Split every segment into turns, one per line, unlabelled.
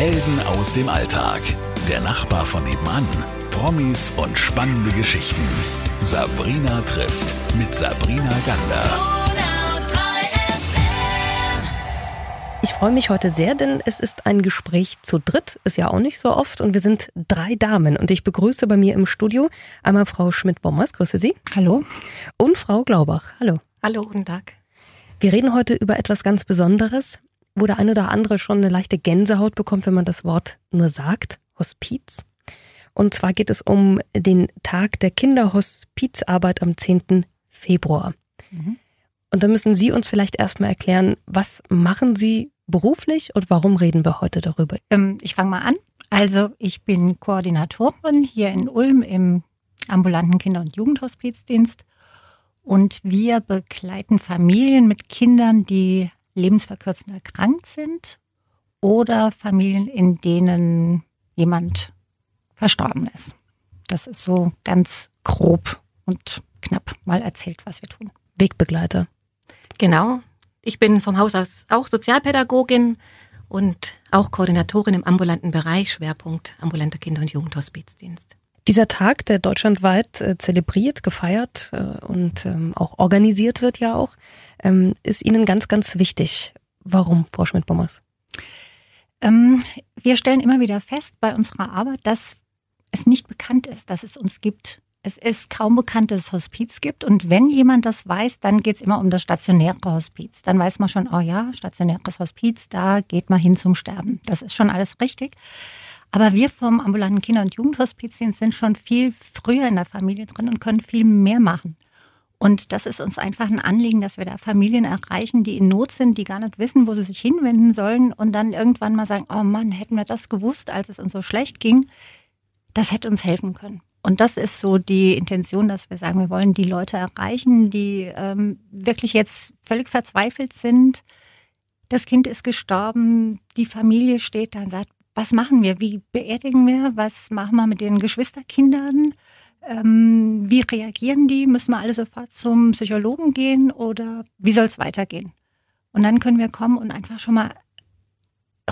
Helden aus dem Alltag. Der Nachbar von nebenan. Promis und spannende Geschichten. Sabrina trifft mit Sabrina Gander.
Ich freue mich heute sehr, denn es ist ein Gespräch zu dritt, ist ja auch nicht so oft und wir sind drei Damen und ich begrüße bei mir im Studio einmal Frau Schmidt-Bommers, grüße Sie.
Hallo.
Und Frau Glaubach, hallo.
Hallo, guten Tag.
Wir reden heute über etwas ganz Besonderes, wo der eine oder andere schon eine leichte Gänsehaut bekommt, wenn man das Wort nur sagt, Hospiz. Und zwar geht es um den Tag der Kinderhospizarbeit am 10. Februar. Mhm. Und da müssen Sie uns vielleicht erstmal erklären, was machen Sie beruflich und warum reden wir heute darüber?
Ähm, ich fange mal an. Also ich bin Koordinatorin hier in Ulm im ambulanten Kinder- und Jugendhospizdienst und wir begleiten Familien mit Kindern, die lebensverkürzend erkrankt sind oder Familien, in denen jemand verstorben ist. Das ist so ganz grob und knapp mal erzählt, was wir tun.
Wegbegleiter.
Genau. Ich bin vom Haus aus auch Sozialpädagogin und auch Koordinatorin im ambulanten Bereich, Schwerpunkt ambulanter Kinder- und Jugendhospizdienst.
Dieser Tag, der deutschlandweit äh, zelebriert, gefeiert äh, und ähm, auch organisiert wird ja auch, ähm, ist Ihnen ganz, ganz wichtig. Warum, Frau Schmidt-Bommers?
Ähm, wir stellen immer wieder fest bei unserer Arbeit, dass es nicht bekannt ist, dass es uns gibt es ist kaum bekannt, dass es Hospiz gibt. Und wenn jemand das weiß, dann geht es immer um das stationäre Hospiz. Dann weiß man schon, oh ja, stationäres Hospiz, da geht man hin zum Sterben. Das ist schon alles richtig. Aber wir vom ambulanten Kinder- und Jugendhospizdienst sind schon viel früher in der Familie drin und können viel mehr machen. Und das ist uns einfach ein Anliegen, dass wir da Familien erreichen, die in Not sind, die gar nicht wissen, wo sie sich hinwenden sollen und dann irgendwann mal sagen, oh Mann, hätten wir das gewusst, als es uns so schlecht ging, das hätte uns helfen können. Und das ist so die Intention, dass wir sagen, wir wollen die Leute erreichen, die ähm, wirklich jetzt völlig verzweifelt sind. Das Kind ist gestorben, die Familie steht da und sagt, was machen wir? Wie beerdigen wir? Was machen wir mit den Geschwisterkindern? Ähm, wie reagieren die? Müssen wir alle sofort zum Psychologen gehen oder wie soll es weitergehen? Und dann können wir kommen und einfach schon mal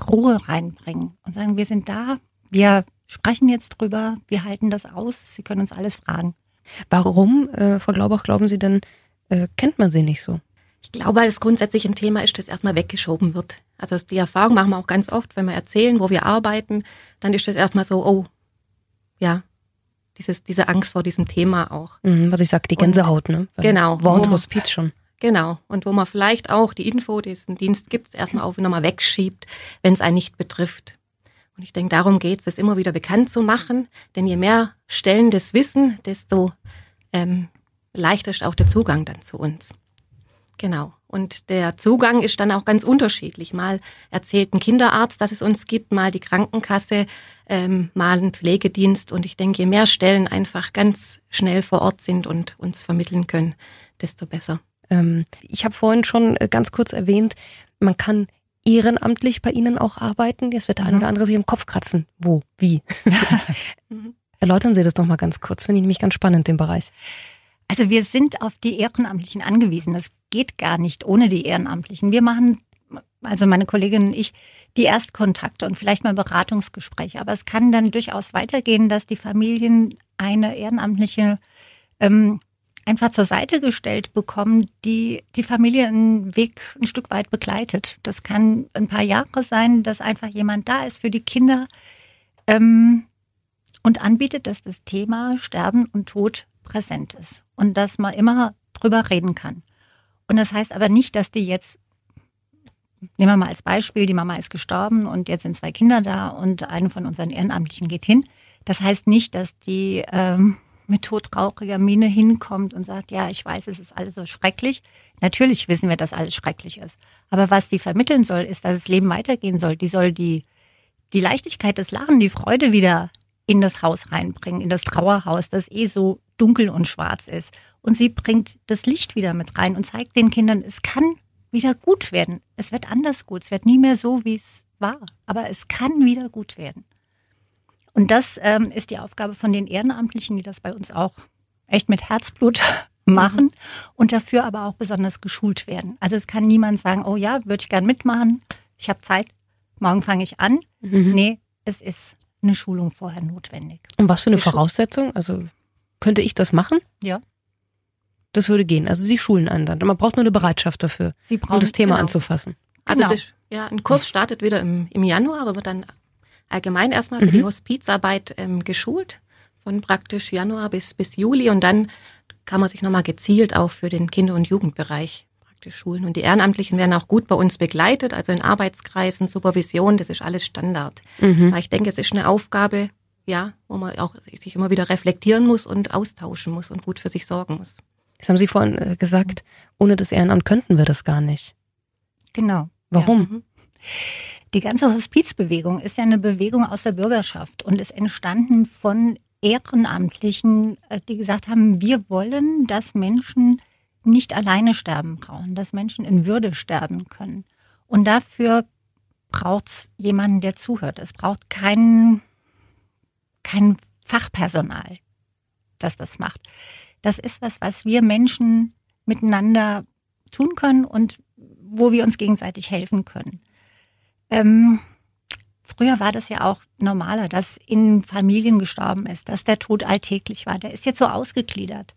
Ruhe reinbringen und sagen, wir sind da, wir sprechen jetzt drüber, wir halten das aus, Sie können uns alles fragen.
Warum, äh, Frau Glaubach, glauben Sie denn, äh, kennt man sie nicht so?
Ich glaube, weil es grundsätzlich ein Thema ist, das erstmal weggeschoben wird. Also die Erfahrung machen wir auch ganz oft, wenn wir erzählen, wo wir arbeiten, dann ist das erstmal so, oh, ja, dieses, diese Angst vor diesem Thema auch.
Mhm, was ich sage, die Gänsehaut, ne?
Weil genau.
Wort Hospiz schon.
Genau. Und wo man vielleicht auch die Info, die es einen Dienst gibt, erstmal auch nochmal wegschiebt, wenn es einen nicht betrifft. Und ich denke, darum geht es, das immer wieder bekannt zu machen. Denn je mehr Stellen das wissen, desto ähm, leichter ist auch der Zugang dann zu uns. Genau. Und der Zugang ist dann auch ganz unterschiedlich. Mal erzählt ein Kinderarzt, dass es uns gibt, mal die Krankenkasse, ähm, mal ein Pflegedienst. Und ich denke, je mehr Stellen einfach ganz schnell vor Ort sind und uns vermitteln können, desto besser.
Ähm, ich habe vorhin schon äh, ganz kurz erwähnt, man kann ehrenamtlich bei Ihnen auch arbeiten? Jetzt wird der mhm. eine oder andere sich im Kopf kratzen. Wo? Wie? Mhm. Erläutern Sie das doch mal ganz kurz. Finde ich nämlich ganz spannend, den Bereich.
Also wir sind auf die Ehrenamtlichen angewiesen. Das geht gar nicht ohne die Ehrenamtlichen. Wir machen, also meine Kollegin und ich, die Erstkontakte und vielleicht mal Beratungsgespräche. Aber es kann dann durchaus weitergehen, dass die Familien eine ehrenamtliche ähm, einfach zur Seite gestellt bekommen, die die Familie einen Weg ein Stück weit begleitet. Das kann ein paar Jahre sein, dass einfach jemand da ist für die Kinder ähm, und anbietet, dass das Thema Sterben und Tod präsent ist und dass man immer drüber reden kann. Und das heißt aber nicht, dass die jetzt, nehmen wir mal als Beispiel, die Mama ist gestorben und jetzt sind zwei Kinder da und eine von unseren Ehrenamtlichen geht hin. Das heißt nicht, dass die ähm, mit todtrauriger Miene hinkommt und sagt, ja, ich weiß, es ist alles so schrecklich. Natürlich wissen wir, dass alles schrecklich ist. Aber was die vermitteln soll, ist, dass das Leben weitergehen soll. Die soll die, die Leichtigkeit, das Lachen, die Freude wieder in das Haus reinbringen, in das Trauerhaus, das eh so dunkel und schwarz ist. Und sie bringt das Licht wieder mit rein und zeigt den Kindern, es kann wieder gut werden. Es wird anders gut. Es wird nie mehr so, wie es war. Aber es kann wieder gut werden. Und das ähm, ist die Aufgabe von den Ehrenamtlichen, die das bei uns auch echt mit Herzblut machen mhm. und dafür aber auch besonders geschult werden. Also es kann niemand sagen, oh ja, würde ich gern mitmachen, ich habe Zeit. morgen fange ich an. Mhm. Nee, es ist eine Schulung vorher notwendig.
Und was für eine Voraussetzung? Also könnte ich das machen?
Ja.
Das würde gehen. Also Sie schulen einen dann. Man braucht nur eine Bereitschaft dafür,
Sie brauchen,
um das Thema
genau.
anzufassen.
Also genau. ist, ja, ein Kurs startet wieder im, im Januar, aber wird dann allgemein erstmal für mhm. die Hospizarbeit ähm, geschult, von praktisch Januar bis, bis Juli und dann kann man sich nochmal gezielt auch für den Kinder- und Jugendbereich praktisch schulen. Und die Ehrenamtlichen werden auch gut bei uns begleitet, also in Arbeitskreisen, Supervision, das ist alles Standard. Mhm. Weil ich denke, es ist eine Aufgabe, ja, wo man auch sich immer wieder reflektieren muss und austauschen muss und gut für sich sorgen muss.
Das haben Sie vorhin äh, gesagt, ohne das Ehrenamt könnten wir das gar nicht.
Genau.
Warum? Ja. Mhm.
Die ganze Hospizbewegung ist ja eine Bewegung aus der Bürgerschaft und ist entstanden von Ehrenamtlichen, äh, die gesagt haben, wir wollen, dass Menschen nicht alleine sterben brauchen, dass Menschen in Würde sterben können. Und dafür braucht es jemanden, der zuhört. Es braucht kein, kein Fachpersonal, das das macht. Das ist was, was wir Menschen miteinander tun können und wo wir uns gegenseitig helfen können. Ähm, früher war das ja auch normaler, dass in Familien gestorben ist, dass der Tod alltäglich war. Der ist jetzt so ausgegliedert.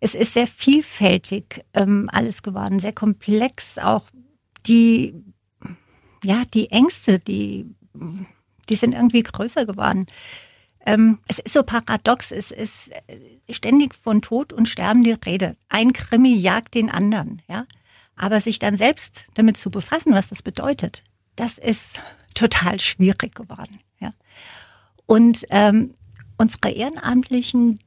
Es ist sehr vielfältig ähm, alles geworden, sehr komplex. Auch die, ja, die Ängste, die, die sind irgendwie größer geworden. Ähm, es ist so paradox, es ist ständig von Tod und Sterben die Rede. Ein Krimi jagt den anderen, ja. Aber sich dann selbst damit zu befassen, was das bedeutet, das ist total schwierig geworden, ja. Und ähm, unsere Ehrenamtlichen,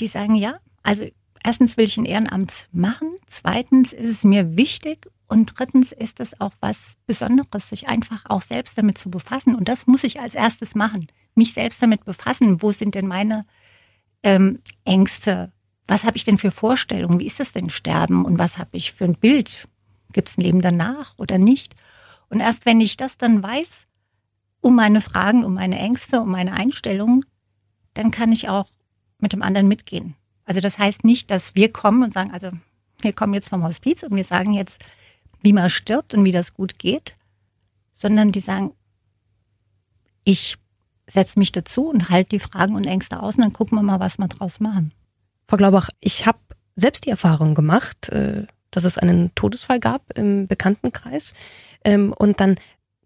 die sagen, ja, also erstens will ich ein Ehrenamt machen, zweitens ist es mir wichtig und drittens ist es auch was Besonderes, sich einfach auch selbst damit zu befassen. Und das muss ich als erstes machen, mich selbst damit befassen. Wo sind denn meine ähm, Ängste? Was habe ich denn für Vorstellungen? Wie ist das denn Sterben? Und was habe ich für ein Bild? Gibt es ein Leben danach oder nicht? Und erst wenn ich das dann weiß, um meine Fragen, um meine Ängste, um meine Einstellungen, dann kann ich auch mit dem anderen mitgehen. Also das heißt nicht, dass wir kommen und sagen, also wir kommen jetzt vom Hospiz und wir sagen jetzt, wie man stirbt und wie das gut geht, sondern die sagen, ich setze mich dazu und halte die Fragen und Ängste aus und dann gucken wir mal, was wir draus machen.
Frau Glaubach, ich habe selbst die Erfahrung gemacht, äh, dass es einen Todesfall gab im Bekanntenkreis ähm, und dann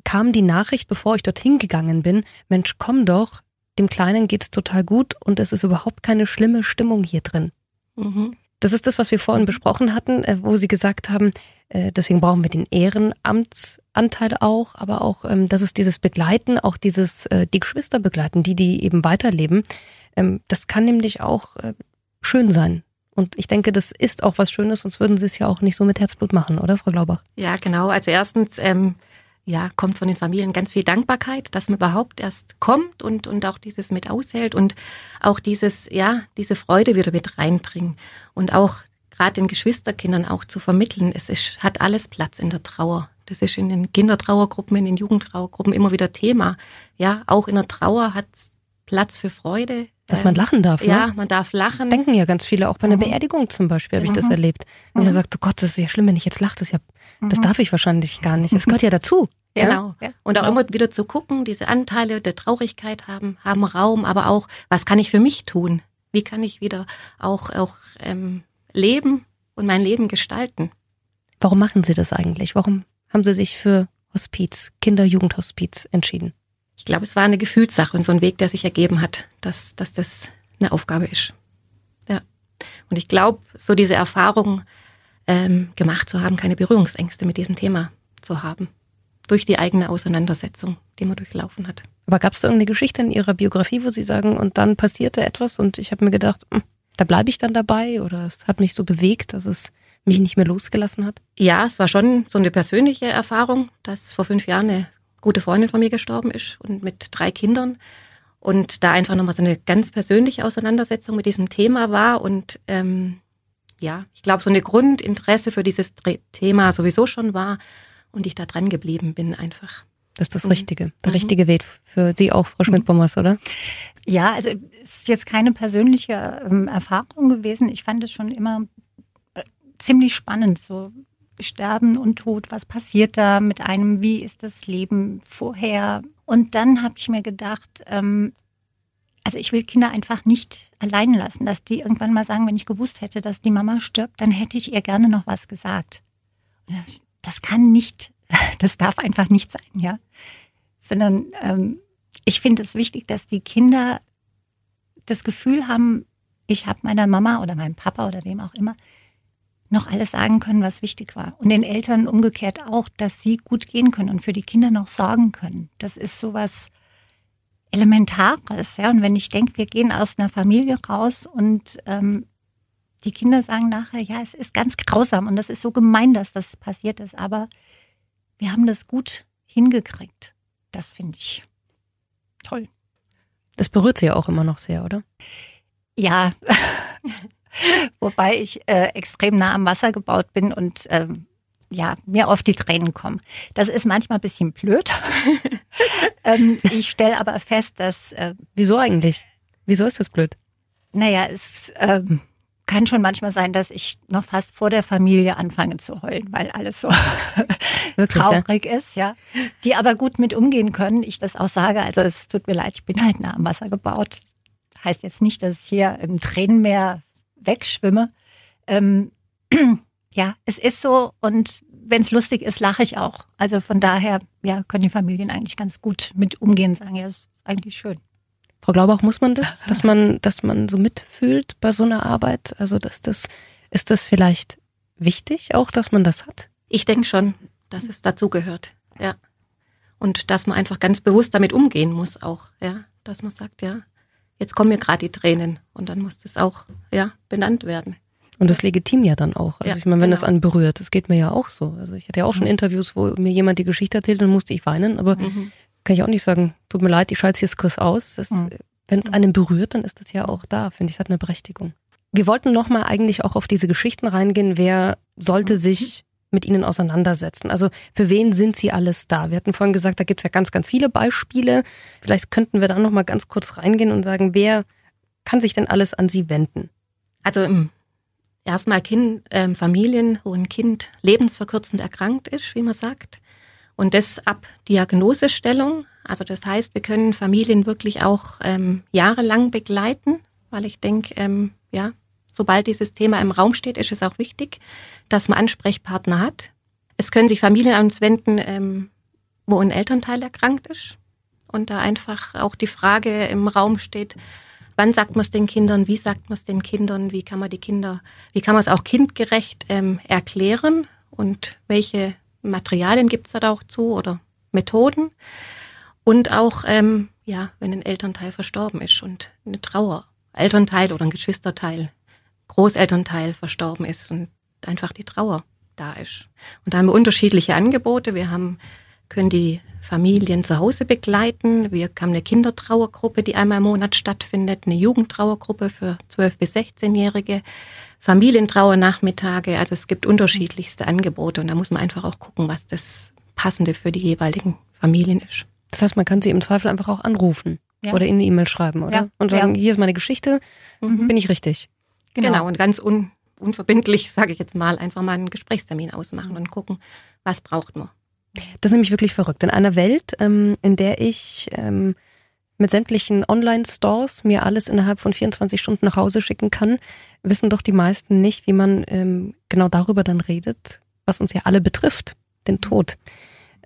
kam die Nachricht, bevor ich dorthin gegangen bin, Mensch, komm doch, dem Kleinen geht's total gut und es ist überhaupt keine schlimme Stimmung hier drin. Mhm. Das ist das, was wir vorhin besprochen hatten, äh, wo Sie gesagt haben, äh, deswegen brauchen wir den Ehrenamtsanteil auch, aber auch, ähm, das ist dieses Begleiten, auch dieses, äh, die Geschwister begleiten, die, die eben weiterleben. Ähm, das kann nämlich auch schön sein. Und ich denke, das ist auch was Schönes, sonst würden Sie es ja auch nicht so mit Herzblut machen, oder, Frau Glaubach?
Ja, genau. Also erstens, ähm, ja, kommt von den Familien ganz viel Dankbarkeit, dass man überhaupt erst kommt und, und auch dieses mit aushält und auch dieses, ja, diese Freude wieder mit reinbringen und auch gerade den Geschwisterkindern auch zu vermitteln. Es ist, hat alles Platz in der Trauer. Das ist in den Kindertrauergruppen, in den Jugendtrauergruppen immer wieder Thema. Ja, auch in der Trauer hat Platz für Freude.
Dass man lachen darf, ne?
Ja, man darf lachen.
Denken ja ganz viele, auch bei einer mhm. Beerdigung zum Beispiel habe ich das mhm. erlebt. Und mhm. er sagt, oh Gott, das ist ja schlimm, wenn ich jetzt lache, das, ja, das mhm. darf ich wahrscheinlich gar nicht. Das gehört ja dazu.
Genau. Ja? Und auch genau. immer wieder zu gucken, diese Anteile der Traurigkeit haben, haben Raum, aber auch, was kann ich für mich tun? Wie kann ich wieder auch, auch ähm, leben und mein Leben gestalten?
Warum machen Sie das eigentlich? Warum haben Sie sich für Hospiz, Kinder-Jugendhospiz entschieden?
Ich glaube, es war eine Gefühlssache und so ein Weg, der sich ergeben hat, dass, dass das eine Aufgabe ist. Ja. Und ich glaube, so diese Erfahrung ähm, gemacht zu haben, keine Berührungsängste mit diesem Thema zu haben. Durch die eigene Auseinandersetzung, die man durchlaufen hat.
Aber gab es da irgendeine Geschichte in Ihrer Biografie, wo Sie sagen, und dann passierte etwas und ich habe mir gedacht, hm, da bleibe ich dann dabei oder es hat mich so bewegt, dass es mich nicht mehr losgelassen hat?
Ja, es war schon so eine persönliche Erfahrung, dass vor fünf Jahren eine gute Freundin von mir gestorben ist und mit drei Kindern. Und da einfach nochmal so eine ganz persönliche Auseinandersetzung mit diesem Thema war und ähm, ja, ich glaube, so eine Grundinteresse für dieses Thema sowieso schon war und ich da dran geblieben bin einfach.
Das ist das mhm. Richtige, der mhm. richtige Weg für Sie auch, Frau Schmidt-Bommers, oder?
Ja, also es ist jetzt keine persönliche ähm, Erfahrung gewesen. Ich fand es schon immer äh, ziemlich spannend, so Sterben und Tod, was passiert da mit einem, wie ist das Leben vorher? Und dann habe ich mir gedacht, ähm, also ich will Kinder einfach nicht allein lassen, dass die irgendwann mal sagen, wenn ich gewusst hätte, dass die Mama stirbt, dann hätte ich ihr gerne noch was gesagt. Das, das, kann nicht, das darf einfach nicht sein, ja. Sondern ähm, ich finde es wichtig, dass die Kinder das Gefühl haben, ich habe meiner Mama oder meinem Papa oder wem auch immer noch alles sagen können, was wichtig war. Und den Eltern umgekehrt auch, dass sie gut gehen können und für die Kinder noch sorgen können. Das ist sowas Elementares. Ja? Und wenn ich denke, wir gehen aus einer Familie raus und ähm, die Kinder sagen nachher, ja, es ist ganz grausam und das ist so gemein, dass das passiert ist, aber wir haben das gut hingekriegt. Das finde ich toll.
Das berührt sie ja auch immer noch sehr, oder?
Ja, wobei ich äh, extrem nah am Wasser gebaut bin und ähm, ja, mir auf die Tränen kommen. Das ist manchmal ein bisschen blöd. ähm, ich stelle aber fest, dass. Äh,
Wieso eigentlich? Wieso ist das blöd?
Naja, es ähm, kann schon manchmal sein, dass ich noch fast vor der Familie anfange zu heulen, weil alles so Wirklich, traurig ja? ist, ja. Die aber gut mit umgehen können. Ich das auch sage. Also es tut mir leid, ich bin halt nah am Wasser gebaut. Heißt jetzt nicht, dass ich hier im Tränenmeer wegschwimme. Ähm, ja, es ist so und wenn es lustig ist, lache ich auch. Also von daher, ja, können die Familien eigentlich ganz gut mit umgehen, sagen, ja, ist eigentlich schön.
Frau Glaubach, muss man das, dass man, dass man so mitfühlt bei so einer Arbeit? Also, dass das, ist das vielleicht wichtig auch, dass man das hat?
Ich denke schon, dass es dazugehört, ja. Und dass man einfach ganz bewusst damit umgehen muss auch, ja. Dass man sagt, ja, jetzt kommen mir gerade die Tränen und dann muss das auch, ja, benannt werden.
Und das legitim ja dann auch. Also ja, ich meine, wenn genau. das einen berührt, das geht mir ja auch so. Also ich hatte ja auch schon mhm. Interviews, wo mir jemand die Geschichte erzählt, dann musste ich weinen, aber mhm. kann ich auch nicht sagen, tut mir leid, ich schalte jetzt kurz aus. Mhm. Wenn es einen berührt, dann ist das ja auch da, finde ich, es hat eine Berechtigung. Wir wollten nochmal eigentlich auch auf diese Geschichten reingehen. Wer sollte mhm. sich mit ihnen auseinandersetzen? Also für wen sind sie alles da? Wir hatten vorhin gesagt, da gibt es ja ganz, ganz viele Beispiele. Vielleicht könnten wir da nochmal ganz kurz reingehen und sagen, wer kann sich denn alles an sie wenden?
Also im erstmal kind, ähm, Familien, wo ein Kind lebensverkürzend erkrankt ist, wie man sagt. Und das ab Diagnosestellung. Also das heißt, wir können Familien wirklich auch ähm, jahrelang begleiten, weil ich denke, ähm, ja, sobald dieses Thema im Raum steht, ist es auch wichtig, dass man Ansprechpartner hat. Es können sich Familien an uns wenden, ähm, wo ein Elternteil erkrankt ist. Und da einfach auch die Frage im Raum steht, wann sagt man es den Kindern, wie sagt man es den Kindern, wie kann man die Kinder, wie kann man es auch kindgerecht ähm, erklären und welche Materialien gibt es da auch zu oder Methoden. Und auch, ähm, ja, wenn ein Elternteil verstorben ist und eine Trauer, Elternteil oder ein Geschwisterteil, Großelternteil verstorben ist und einfach die Trauer da ist. Und da haben wir unterschiedliche Angebote. Wir haben, können die Familien zu Hause begleiten. Wir haben eine Kindertrauergruppe, die einmal im Monat stattfindet, eine Jugendtrauergruppe für 12- bis 16-Jährige, Familientrauernachmittage. Also es gibt unterschiedlichste Angebote und da muss man einfach auch gucken, was das Passende für die jeweiligen Familien ist.
Das heißt, man kann sie im Zweifel einfach auch anrufen ja. oder in eine E-Mail schreiben, oder? Ja. Und sagen, ja. hier ist meine Geschichte, mhm. bin ich richtig.
Genau, genau. und ganz un unverbindlich, sage ich jetzt mal, einfach mal einen Gesprächstermin ausmachen und gucken, was braucht man.
Das ist nämlich wirklich verrückt. In einer Welt, ähm, in der ich ähm, mit sämtlichen Online-Stores mir alles innerhalb von 24 Stunden nach Hause schicken kann, wissen doch die meisten nicht, wie man ähm, genau darüber dann redet, was uns ja alle betrifft, den Tod,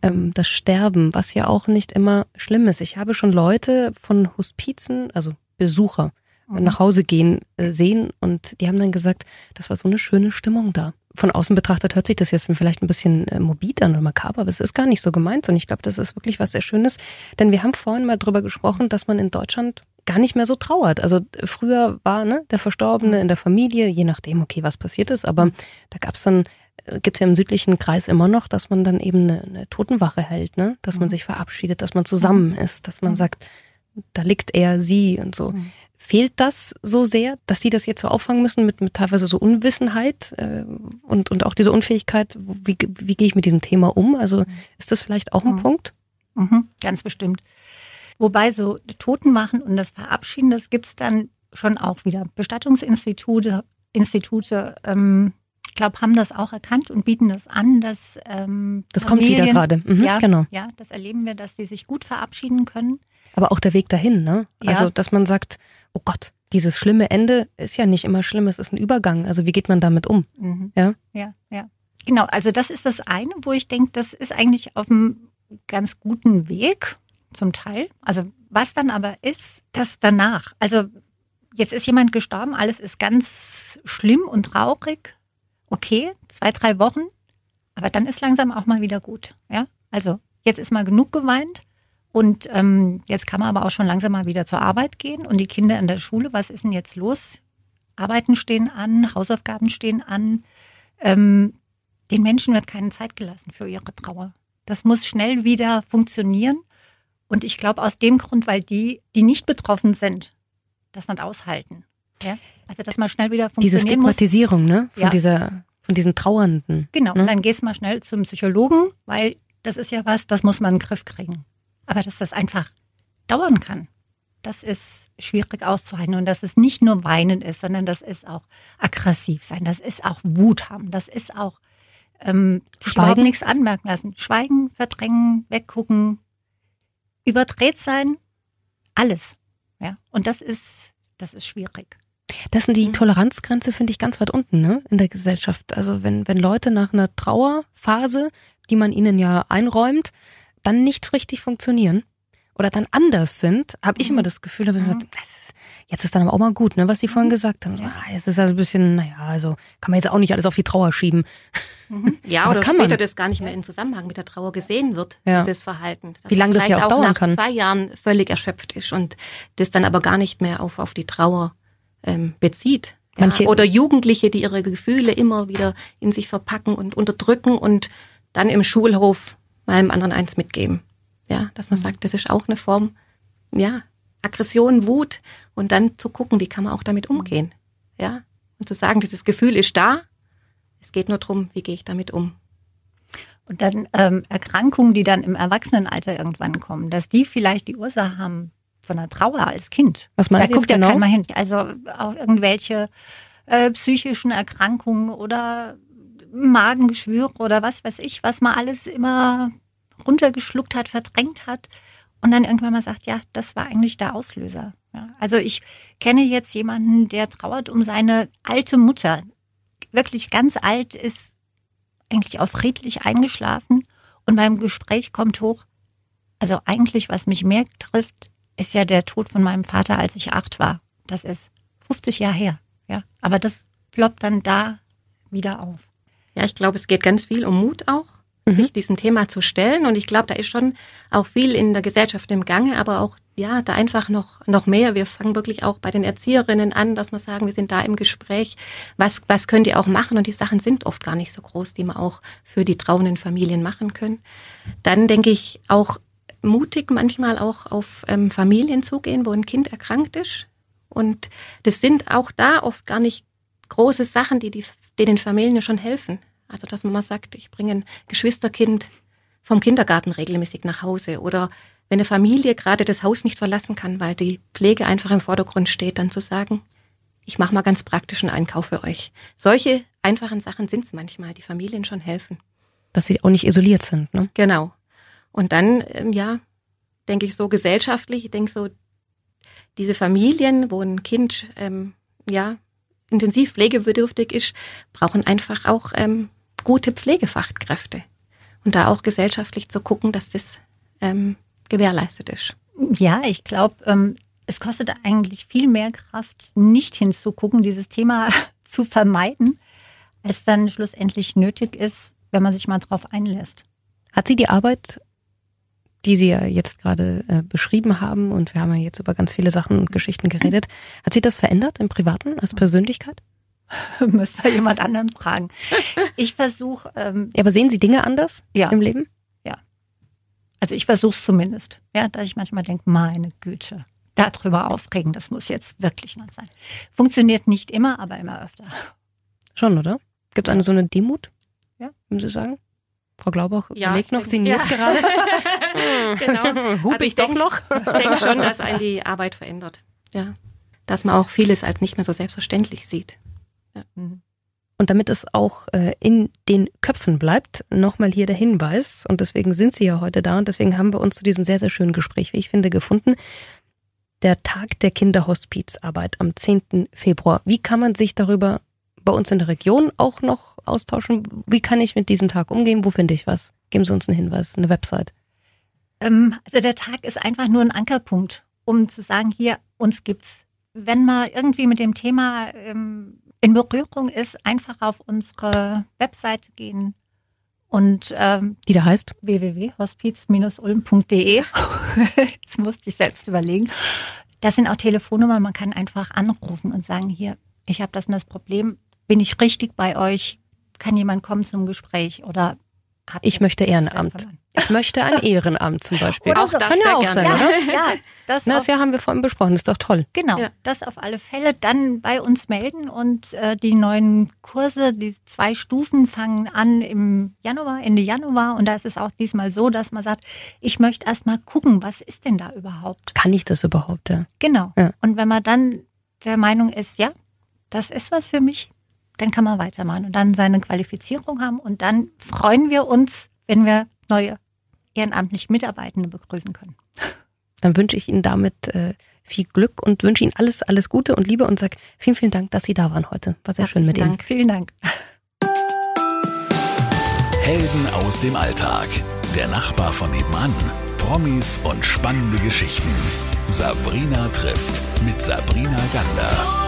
ähm, das Sterben, was ja auch nicht immer schlimm ist. Ich habe schon Leute von Hospizen, also Besucher, mhm. Nach Hause gehen äh, sehen und die haben dann gesagt, das war so eine schöne Stimmung da von außen betrachtet hört sich das jetzt vielleicht ein bisschen äh, morbid an oder makaber, aber es ist gar nicht so gemeint. Und ich glaube, das ist wirklich was sehr Schönes. Denn wir haben vorhin mal drüber gesprochen, dass man in Deutschland gar nicht mehr so trauert. Also früher war ne, der Verstorbene in der Familie, je nachdem, okay, was passiert ist, aber da gab es dann, äh, gibt es ja im südlichen Kreis immer noch, dass man dann eben eine, eine Totenwache hält, ne? dass man mhm. sich verabschiedet, dass man zusammen mhm. ist, dass man mhm. sagt, da liegt er, sie und so. Fehlt das so sehr, dass Sie das jetzt so auffangen müssen mit, mit teilweise so Unwissenheit äh, und, und auch diese Unfähigkeit? Wie, wie gehe ich mit diesem Thema um? Also ist das vielleicht auch ein mhm. Punkt?
Mhm, ganz bestimmt. Wobei so Toten machen und das Verabschieden, das gibt's dann schon auch wieder. Bestattungsinstitute, Institute, ähm, ich glaube, haben das auch erkannt und bieten das an, dass ähm,
Das kommt wieder
Familien-
gerade. Mhm,
ja,
genau.
ja, das erleben wir, dass die sich gut verabschieden können.
Aber auch der Weg dahin, ne?
Ja.
Also, dass man sagt, oh Gott, dieses schlimme Ende ist ja nicht immer schlimm, es ist ein Übergang. Also, wie geht man damit um?
Mhm.
Ja?
Ja, ja. Genau, also das ist das eine, wo ich denke, das ist eigentlich auf einem ganz guten Weg, zum Teil. Also was dann aber ist, das danach. Also jetzt ist jemand gestorben, alles ist ganz schlimm und traurig. Okay, zwei, drei Wochen, aber dann ist langsam auch mal wieder gut. Ja, also jetzt ist mal genug geweint. Und ähm, jetzt kann man aber auch schon langsam mal wieder zur Arbeit gehen und die Kinder in der Schule, was ist denn jetzt los? Arbeiten stehen an, Hausaufgaben stehen an. Ähm, den Menschen wird keine Zeit gelassen für ihre Trauer. Das muss schnell wieder funktionieren. Und ich glaube aus dem Grund, weil die, die nicht betroffen sind, das nicht aushalten. Ja? Also dass man schnell wieder
Diese
funktionieren muss.
Stigmatisierung, ne? Von
Ja.
dieser, von diesen Trauernden.
Genau,
Ne?
und dann gehst du mal schnell zum Psychologen, weil das ist ja was, das muss man in den Griff kriegen. Aber dass das einfach dauern kann, das ist schwierig auszuhalten. Und dass es nicht nur Weinen ist, sondern das ist auch aggressiv sein, das ist auch Wut haben, das ist auch ähm, sich
Schweigen?
überhaupt nichts anmerken lassen. Schweigen, verdrängen, weggucken, überdreht sein, alles. Ja, und das ist, das ist schwierig.
Das sind die
Mhm.
Toleranzgrenze, finde ich, ganz weit unten, ne? In der Gesellschaft. Also, wenn, wenn Leute nach einer Trauerphase, die man ihnen ja einräumt, dann nicht richtig funktionieren oder dann anders sind, habe ich
Mhm.
immer das Gefühl, da hab ich
Mhm.
jetzt ist dann aber auch mal gut, ne, was Sie vorhin gesagt haben.
Ja.
ah, jetzt ist also ein bisschen, naja, also kann man jetzt auch nicht alles auf die Trauer schieben.
Ja,
Aber
oder
kann
später
man.
das gar nicht mehr in Zusammenhang mit der Trauer gesehen wird,
Ja.
dieses Verhalten. Dass
Wie lange das ja
vielleicht
auch dauern
nach
kann.
zwei Jahren völlig erschöpft ist und das dann aber gar nicht mehr auf, auf die Trauer ähm, bezieht. Ja.
Manche-
oder Jugendliche, die ihre Gefühle immer wieder in sich verpacken und unterdrücken und dann im Schulhof mal einem anderen eins mitgeben. Ja, dass
Mhm.
man sagt, das ist auch eine Form, ja, Aggression, Wut und dann zu gucken, wie kann man auch damit umgehen. Ja, und zu sagen, dieses Gefühl ist da. Es geht nur darum, wie gehe ich damit um.
Und dann ähm, Erkrankungen, die dann im Erwachsenenalter irgendwann kommen, dass die vielleicht die Ursache haben von einer Trauer als Kind.
Was meint
da guckt ja
genau?
keiner hin. Also auch irgendwelche äh, psychischen Erkrankungen oder Magengeschwüre oder was weiß ich, was man alles immer runtergeschluckt hat, verdrängt hat und dann irgendwann mal sagt, ja, das war eigentlich der Auslöser. Ja, also ich kenne jetzt jemanden, der trauert um seine alte Mutter. Wirklich ganz alt ist eigentlich auch friedlich eingeschlafen und beim Gespräch kommt hoch, also eigentlich, was mich mehr trifft, ist ja der Tod von meinem Vater, als ich acht war. Das ist 50 Jahre her. Ja, aber das ploppt dann da wieder auf.
Ja, ich glaube, es geht ganz viel um Mut auch,
Mhm.
sich diesem Thema zu stellen. Und ich glaube, da ist schon auch viel in der Gesellschaft im Gange, aber auch, ja, da einfach noch, noch mehr. Wir fangen wirklich auch bei den Erzieherinnen an, dass wir sagen, wir sind da im Gespräch. Was, was könnt ihr auch machen? Und die Sachen sind oft gar nicht so groß, die man auch für die trauenden Familien machen können. Dann denke ich auch mutig manchmal auch auf ähm, Familien zugehen, wo ein Kind erkrankt ist. Und das sind auch da oft gar nicht große Sachen, die, die denen Familien schon helfen. Also, dass man mal sagt, ich bringe ein Geschwisterkind vom Kindergarten regelmäßig nach Hause. Oder wenn eine Familie gerade das Haus nicht verlassen kann, weil die Pflege einfach im Vordergrund steht, dann zu sagen, ich mache mal ganz praktischen Einkauf für euch. Solche einfachen Sachen sind es manchmal, die Familien schon helfen.
Dass sie auch nicht isoliert sind, ne?
Genau. Und dann, ähm, ja, denke ich so gesellschaftlich, ich denke so, diese Familien, wo ein Kind, ähm, ja, intensiv pflegebedürftig ist, brauchen einfach auch ähm, gute Pflegefachkräfte. Und da auch gesellschaftlich zu gucken, dass das ähm, gewährleistet ist.
Ja, ich glaube, ähm, es kostet eigentlich viel mehr Kraft, nicht hinzugucken, dieses Thema zu vermeiden, als dann schlussendlich nötig ist, wenn man sich mal drauf einlässt.
Hat sie die Arbeit, die Sie ja jetzt gerade äh, beschrieben haben, und wir haben ja jetzt über ganz viele Sachen und Geschichten geredet, hat sie das verändert im Privaten als Persönlichkeit?
Müssen wir jemand anderen fragen. Ich versuche, ähm,
Ja, aber sehen Sie Dinge anders
Ja.
im Leben?
also ich versuche es zumindest, ja, dass ich manchmal denke, meine Güte, darüber aufregen, das muss jetzt wirklich nicht sein. Funktioniert nicht immer, aber immer öfter.
Schon, oder? Gibt es eine so eine Demut?
Ja.
Würden Sie sagen? Frau Glaubach
Ja,
überlegt
ich
noch,
denke-
sinniert
ja.
gerade.
genau.
Hub
Also
ich doch
denk-
noch?
Ich denke schon, dass einen die Arbeit verändert. Ja. Dass man auch vieles als nicht mehr so selbstverständlich sieht.
Mhm.
Und damit es auch äh, in den Köpfen bleibt, nochmal hier der Hinweis, und deswegen sind Sie ja heute da und deswegen haben wir uns zu diesem sehr, sehr schönen Gespräch, wie ich finde, gefunden. Der Tag der Kinderhospizarbeit am 10. Februar. Wie kann man sich darüber bei uns in der Region auch noch austauschen? Wie kann ich mit diesem Tag umgehen? Wo finde ich was? Geben Sie uns einen Hinweis, eine Website.
Ähm, also der Tag ist einfach nur ein Ankerpunkt, um zu sagen, hier, uns gibt's. Wenn man irgendwie mit dem Thema ähm, in Berührung ist, einfach auf unsere Webseite gehen und ähm,
die da heißt
www.hospiz-ulm.de. Jetzt musste ich selbst überlegen. Das sind auch Telefonnummern, man kann einfach anrufen und sagen, hier, ich habe das und das Problem, bin ich richtig bei euch? Kann jemand kommen zum Gespräch oder
ich möchte Ehrenamt. Ich möchte ein Ehrenamt zum Beispiel.
Oder auch so. das kann ja auch sein, ja, oder? Ja,
das, das ja haben wir vorhin besprochen. Das ist doch toll.
Genau, ja. das auf alle Fälle. Dann bei uns melden und äh, die neuen Kurse, die zwei Stufen fangen an im Januar, Ende Januar. Und da ist es auch diesmal so, dass man sagt, ich möchte erst mal gucken, was ist denn da überhaupt?
Kann ich das überhaupt? Ja.
Genau. Ja. Und wenn man dann der Meinung ist, ja, das ist was für mich, dann kann man weitermachen und dann seine Qualifizierung haben und dann freuen wir uns, wenn wir neue ehrenamtliche Mitarbeitende begrüßen können.
Dann wünsche ich Ihnen damit äh, viel Glück und wünsche Ihnen alles, alles Gute und Liebe und sage vielen, vielen Dank, dass Sie da waren heute. War sehr Herzlichen schön mit
Dank.
Ihnen.
Vielen Dank.
Helden aus dem Alltag. Der Nachbar von nebenan. Promis und spannende Geschichten. Sabrina trifft mit Sabrina Gander.